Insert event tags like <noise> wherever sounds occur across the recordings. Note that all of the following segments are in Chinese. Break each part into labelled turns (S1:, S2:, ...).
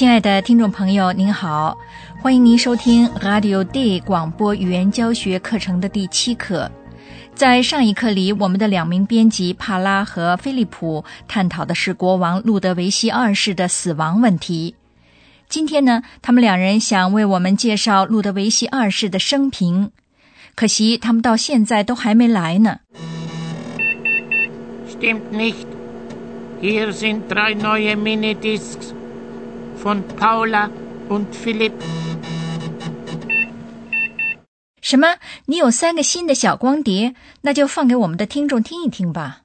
S1: 亲爱的听众朋友，您好，欢迎您收听 Radio D 广播语言教学课程的第七课。在上一课里，我们的两名编辑帕拉和菲利普探讨的是国王路德维希二世的死亡问题。今天呢，他们两人想为我们介绍路德维希二世的生平，可惜他们到现在都还没来呢。
S2: Stimmt nicht. Hier sind drei neue Minidiscs von Paula und Philipp.
S1: 什么？你有三个新的小光碟？那就放给我们的听众听一听吧。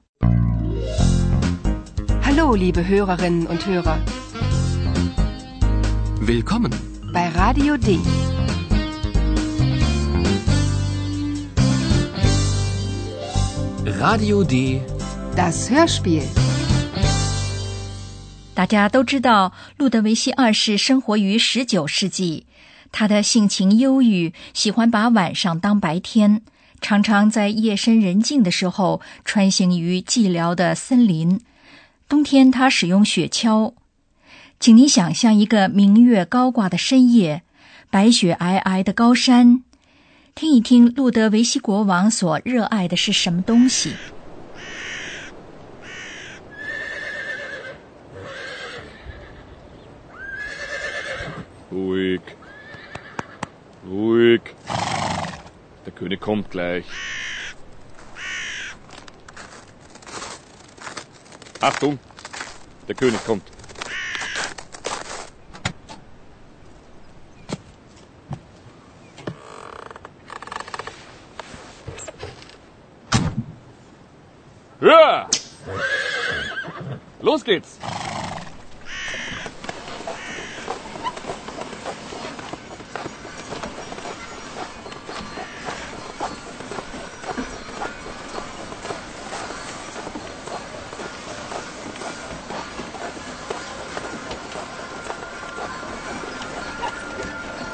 S3: Hallo, liebe Hörerinnen und Hörer.
S4: Willkommen.
S3: Bei Radio D.
S4: Radio D.
S3: Das Hörspiel.
S1: 大家都知道，路德维希二世生活于十九世纪。他的性情忧郁，喜欢把晚上当白天，常常在夜深人静的时候穿行于寂寥的森林。冬天，他使用雪橇。请你想象一个明月高挂的深夜，白雪皑皑的高山，听一听路德维希国王所热爱的是什么东西。
S5: Ruhig. Ruhig. Der König kommt gleich. Achtung, der König kommt. Höher! Los geht's!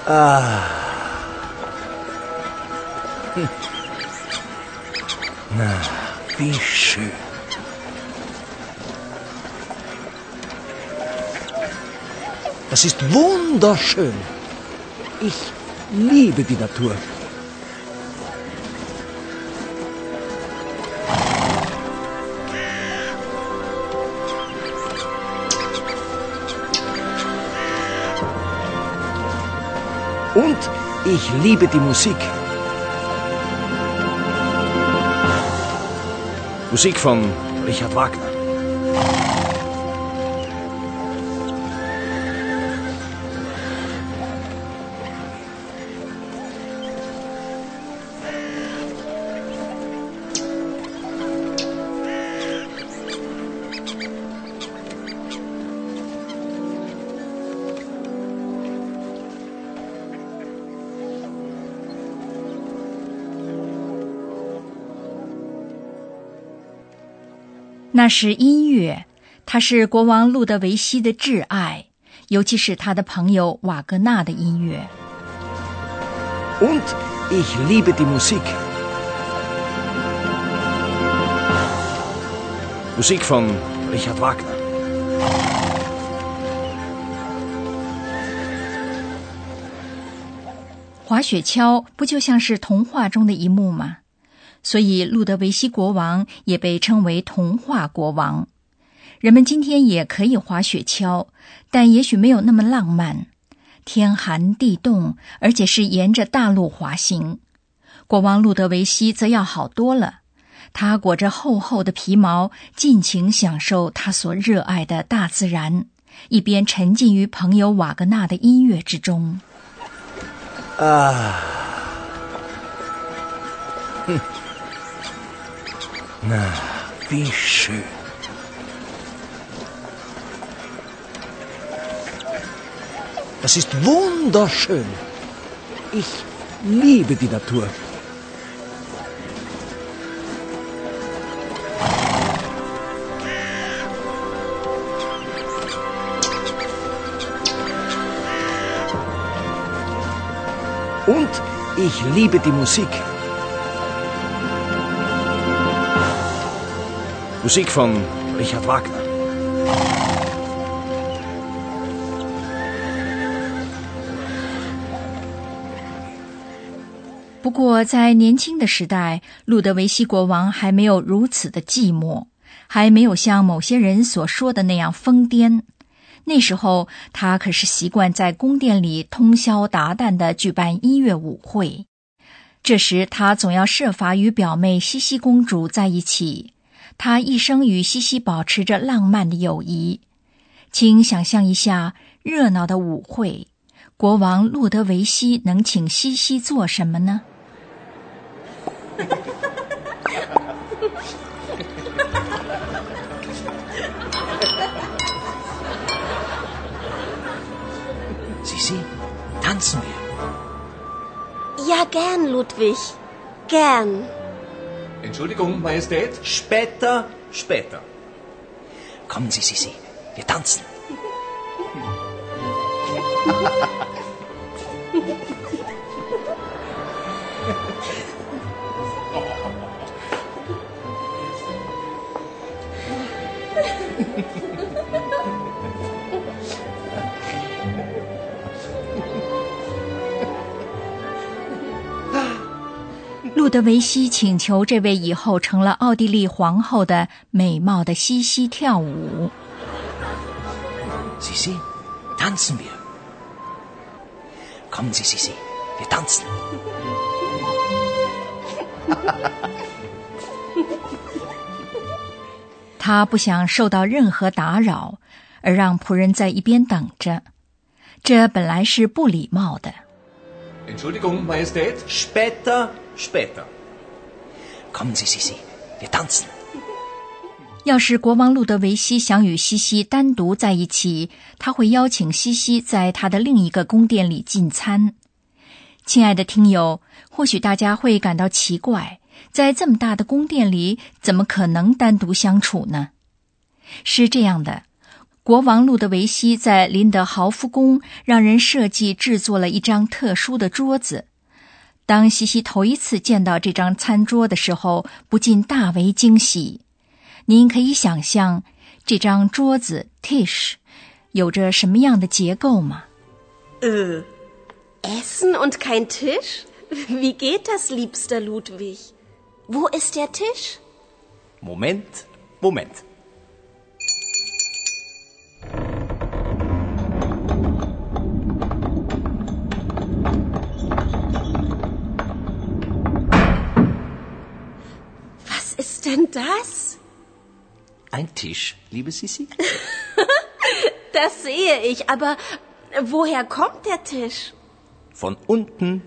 S6: Na, wie schön. Das ist wunderschön. Ich liebe die Natur. Und ich liebe die Musik. Musik von Richard Wagner.
S1: “那是音乐，它是国王路德维希的挚爱，尤其是他的朋友瓦格纳的音乐。
S6: Und ich liebe die Musik. Musik von Richard Wagner.
S1: 滑雪橇不就像是童话中的一幕吗？所以路德维希国王也被称为童话国王。人们今天也可以滑雪橇，但也许没有那么浪漫。天寒地冻，而且是沿着大路滑行。国王路德维希则要好多了，他裹着厚厚的皮毛，尽情享受他所热爱的大自然，一边沉浸于朋友瓦格纳的音乐之中。
S6: 啊，哼 <laughs> Na, wie schön. Das ist wunderschön. Ich liebe die Natur. Und ich liebe die Musik. Musik von Richard Wagner.
S1: 不过，在年轻的时代，路德维希国王还没有如此的寂寞，还没有像某些人所说的那样疯癫。那时候，他可是习惯在宫殿里通宵达旦的举办音乐舞会。这时，他总要设法与表妹西西公主在一起。他一生与西西保持着浪漫的友谊。请想象一下热闹的舞会，国王路德维希能请西西做什么呢
S6: ？Sisi, tanzen wir.
S4: Ja, gern, Ludwig. Gern.
S7: Entschuldigung, Majestät.
S6: Später, später. Kommen Sie, Sisi, wir tanzen. <laughs>
S1: “德维希请求这位以后成了奥地利皇后的美貌的西西跳舞。
S6: Sisi, tanzen wir. Kommen Sie, Sisi, wir tanzen.
S1: 他不想受到任何打扰，而让仆人在一边等着。这本来是不礼貌的。
S7: Entschuldigung, Majestät.
S6: Später, später. Kommen Sie, Sisi, wir tanzen.
S1: 要是国王路德维希想与西西单独在一起，他会邀请西西在他的另一个宫殿里进餐。亲爱的听友，或许大家会感到奇怪，在这么大的宫殿里，怎么可能单独相处呢？是这样的，国王路德维希在林德豪夫宫让人设计制作了一张特殊的桌子。当西西头一次见到这张餐桌的时候，不禁大为惊喜。您可以想象这张桌子 （tisch） 有着什么样的结构吗
S4: ？Äh, Essen und kein Tisch? Wie geht das, liebster Ludwig? Wo ist der Tisch?
S6: Moment, Moment.
S4: Denn das?
S6: Ein Tisch, liebe Sisi? <laughs>
S4: Das sehe ich, aber woher kommt der Tisch?
S6: Von unten.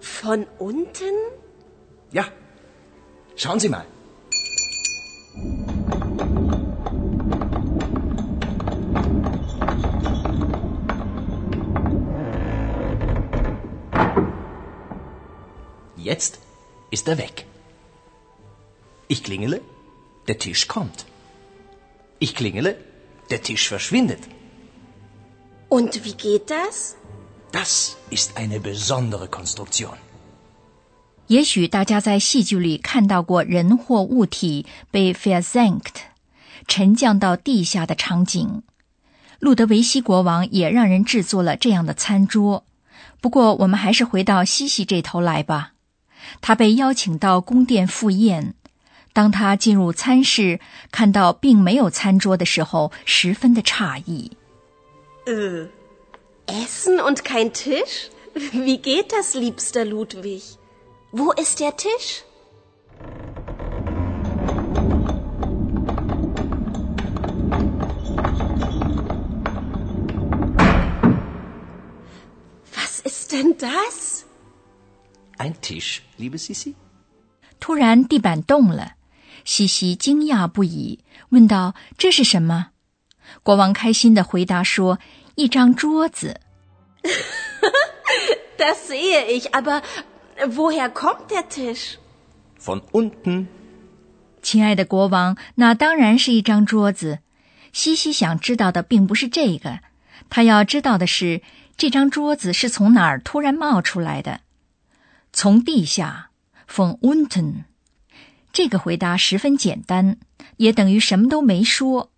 S4: Von unten?
S6: Ja. Schauen Sie mal. Jetzt ist er weg. Ich klingele, der Tisch kommt. Ich klingele, der Tisch verschwindet.
S4: Und wie geht das?
S6: Das ist eine besondere Konstruktion.
S1: 也许大家在戏剧里看到过人或物体被 versenkt 沉降到地下的场景。路德维希国王也让人制作了这样的餐桌。不过，我们还是回到西西这头来吧。他被邀请到宫殿赴宴。当他进入餐室，看到并没有餐桌的时候，十分的诧异。
S4: Äh, Essen und kein Tisch? Wie geht das, liebster Ludwig? Wo ist der Tisch? Was ist denn das?
S6: Ein Tisch, liebe Sisi?
S1: 突然，地板动了。西西惊讶不已，问道：“这是什么？”国王开心的回答说：“一张桌子。<laughs>
S4: Das sehe ich, aber woher kommt der Tisch?
S6: Von unten. ”
S1: 亲爱的国王，那当然是一张桌子。西西想知道的并不是这个，他要知道的是这张桌子是从哪儿突然冒出来的？从地下，von unten。这个回答十分简单，也等于什么都没说。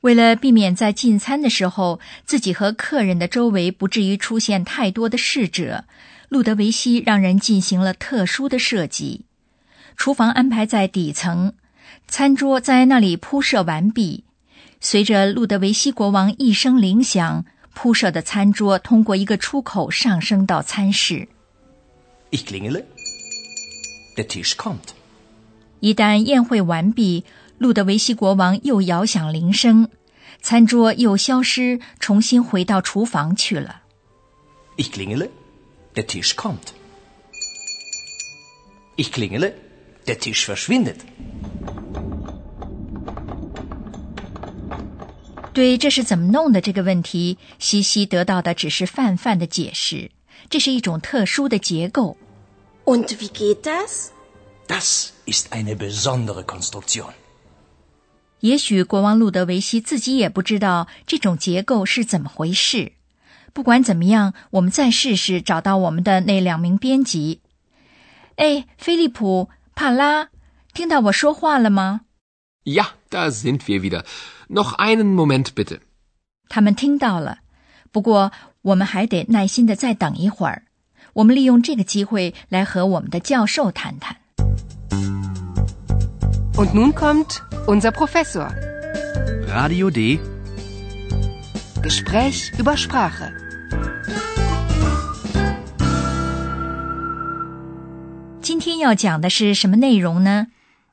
S1: 为了避免在进餐的时候自己和客人的周围不至于出现太多的侍者，路德维希让人进行了特殊的设计。厨房安排在底层，餐桌在那里铺设完毕。随着路德维希国王一声铃响，铺设的餐桌通过一个出口上升到餐室。
S6: Ich klingele. Der Tisch kommt.
S1: 一旦宴会完毕，路德维希国王又摇响铃声，餐桌又消失，重新回到厨房去了。
S6: Ich klingele. Der Tisch kommt. Ich klingele. Der Tisch verschwindet.
S1: 对这是怎么弄的这个问题，西西得到的只是泛泛的解释。这是一种特殊的结构。
S4: Und wie geht das?
S6: Das ist eine besondere Konstruktion.
S1: 也许国王路德维希自己也不知道这种结构是怎么回事。不管怎么样，我们再试试找到我们的那两名编辑。哎，菲利普、帕拉，听到我说话了吗
S8: ？Ja, da sind wir wieder. Noch einen Moment bitte.
S1: 他们听到了，不过我们还得耐心的再等一会儿。我们利用这个机会来和我们的教授谈谈。
S3: Und nun kommt unser Professor.
S9: Radio D.
S3: Gespräch über Sprache.
S1: 今天要讲的是什么内容呢？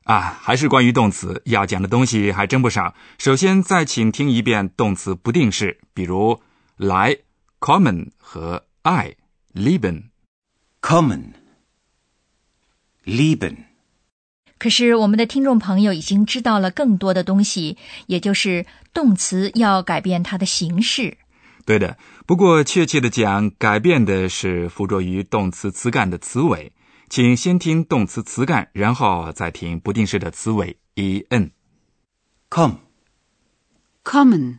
S10: 啊，还是关于动词，要讲的东西还真不少。首先，再请听一遍动词不定式，比如来 （kommen） 和爱 （lieben）。
S9: Kommen. Lieben.
S1: 可是我们的听众朋友已经知道了更多的东西，也就是动词要改变它的形式。
S10: 对的，不过确切的讲，改变的是附着于动词词干的词尾。请先听动词词干，然后再听不定式的词尾 en。
S9: Come,
S3: Kommen.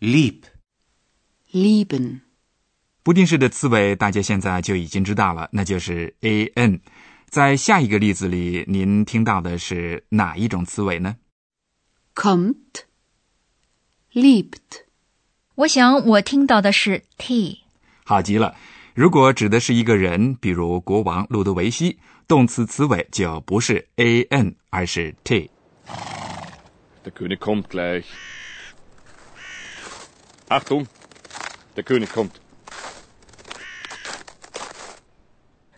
S9: Lieb.
S3: Lieben.
S10: 不定式的词尾，大家现在就已经知道了，那就是 an。在下一个例子里，您听到的是哪一种词尾呢
S3: ？Kommt. Liebt.
S1: 我想我听到的是 t。
S10: 好极了！如果指的是一个人，比如国王路德维希，动词词尾就不是 an，而是 t。
S5: Der König kommt gleich. Achtung! Der König kommt.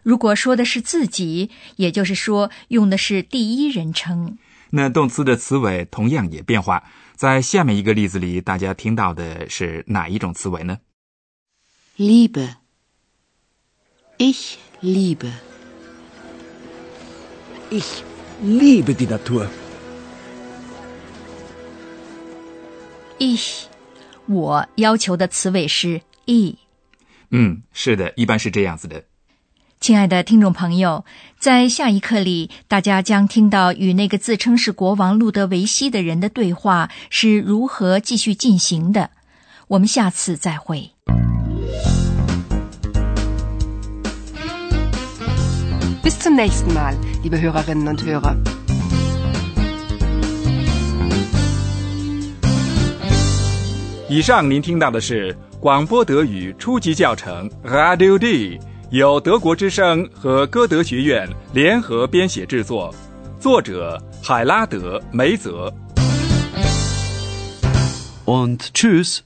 S1: 如果说的是自己，也就是说用的是第一人称。
S10: 那动词的词尾同样也变化。在下面一个例子里，大家听到的是哪一种词尾呢
S3: ？Liebe. Ich liebe.
S11: Ich liebe die Natur.
S1: ich，我要求的词尾是 e。
S10: 嗯，是的，一般是这样子的。
S1: 亲爱的听众朋友，在下一课里，大家将听到与那个自称是国王路德维希的人的对话是如何继续进行的。我们下次再会。
S3: Bis zum nächsten Mal, liebe Hörerinnen und Hörer.
S10: 以上您听到的是广播德语初级教程 Radio D，由德国之声和歌德学院联合编写制作，作者海拉德·梅泽。
S9: Und tschüss.